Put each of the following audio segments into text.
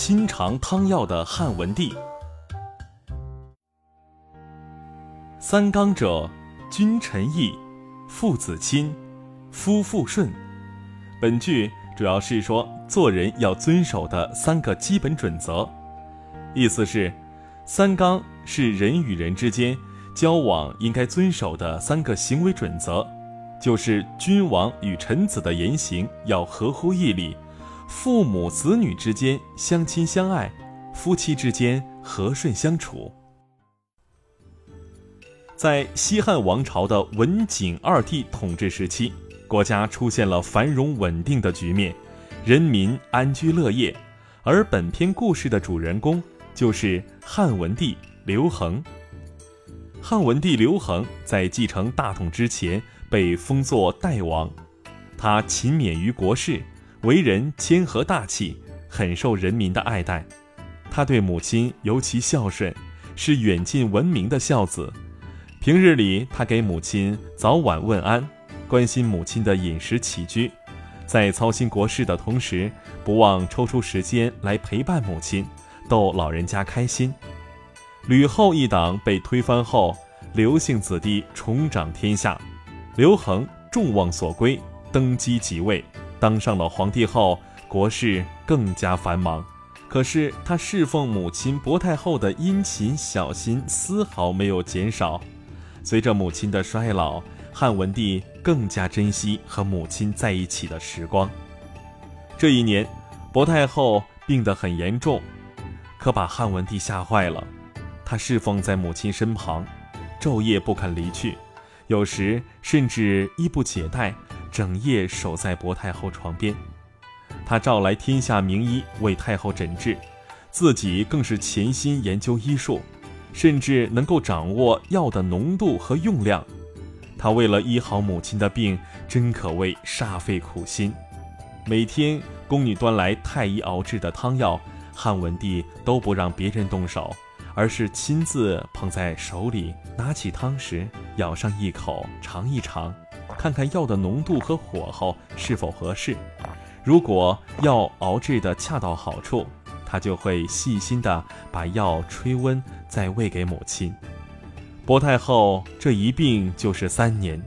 亲尝汤药的汉文帝。三纲者，君臣义，父子亲，夫妇顺。本句主要是说做人要遵守的三个基本准则，意思是，三纲是人与人之间交往应该遵守的三个行为准则，就是君王与臣子的言行要合乎义理，父母子女之间相亲相爱，夫妻之间和顺相处。在西汉王朝的文景二帝统治时期，国家出现了繁荣稳定的局面，人民安居乐业。而本篇故事的主人公就是汉文帝刘恒。汉文帝刘恒在继承大统之前被封作代王，他勤勉于国事，为人谦和大气，很受人民的爱戴。他对母亲尤其孝顺，是远近闻名的孝子。平日里，他给母亲早晚问安，关心母亲的饮食起居，在操心国事的同时，不忘抽出时间来陪伴母亲，逗老人家开心。吕后一党被推翻后，刘姓子弟重掌天下，刘恒众望所归，登基即位，当上了皇帝后，国事更加繁忙。可是他侍奉母亲薄太后的殷勤小心丝毫没有减少。随着母亲的衰老，汉文帝更加珍惜和母亲在一起的时光。这一年，薄太后病得很严重，可把汉文帝吓坏了。他侍奉在母亲身旁，昼夜不肯离去，有时甚至衣不解带，整夜守在薄太后床边。他召来天下名医为太后诊治，自己更是潜心研究医术。甚至能够掌握药的浓度和用量，他为了医好母亲的病，真可谓煞费苦心。每天宫女端来太医熬制的汤药，汉文帝都不让别人动手，而是亲自捧在手里，拿起汤匙舀上一口尝一尝，看看药的浓度和火候是否合适。如果药熬制的恰到好处。他就会细心地把药吹温，再喂给母亲。薄太后这一病就是三年，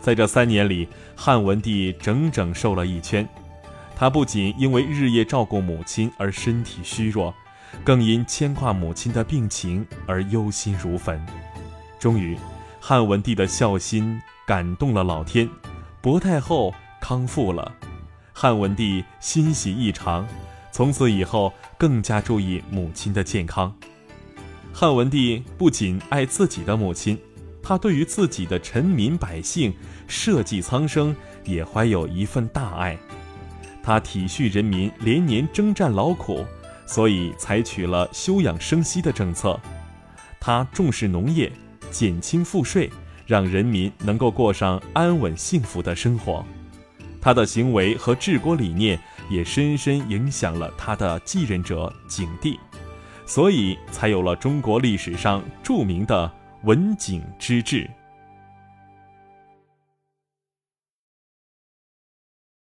在这三年里，汉文帝整整瘦了一圈。他不仅因为日夜照顾母亲而身体虚弱，更因牵挂母亲的病情而忧心如焚。终于，汉文帝的孝心感动了老天，薄太后康复了，汉文帝欣喜异常。从此以后，更加注意母亲的健康。汉文帝不仅爱自己的母亲，他对于自己的臣民百姓、社稷苍生也怀有一份大爱。他体恤人民连年征战劳苦，所以采取了休养生息的政策。他重视农业，减轻赋税，让人民能够过上安稳幸福的生活。他的行为和治国理念。也深深影响了他的继任者景帝，所以才有了中国历史上著名的文景之治。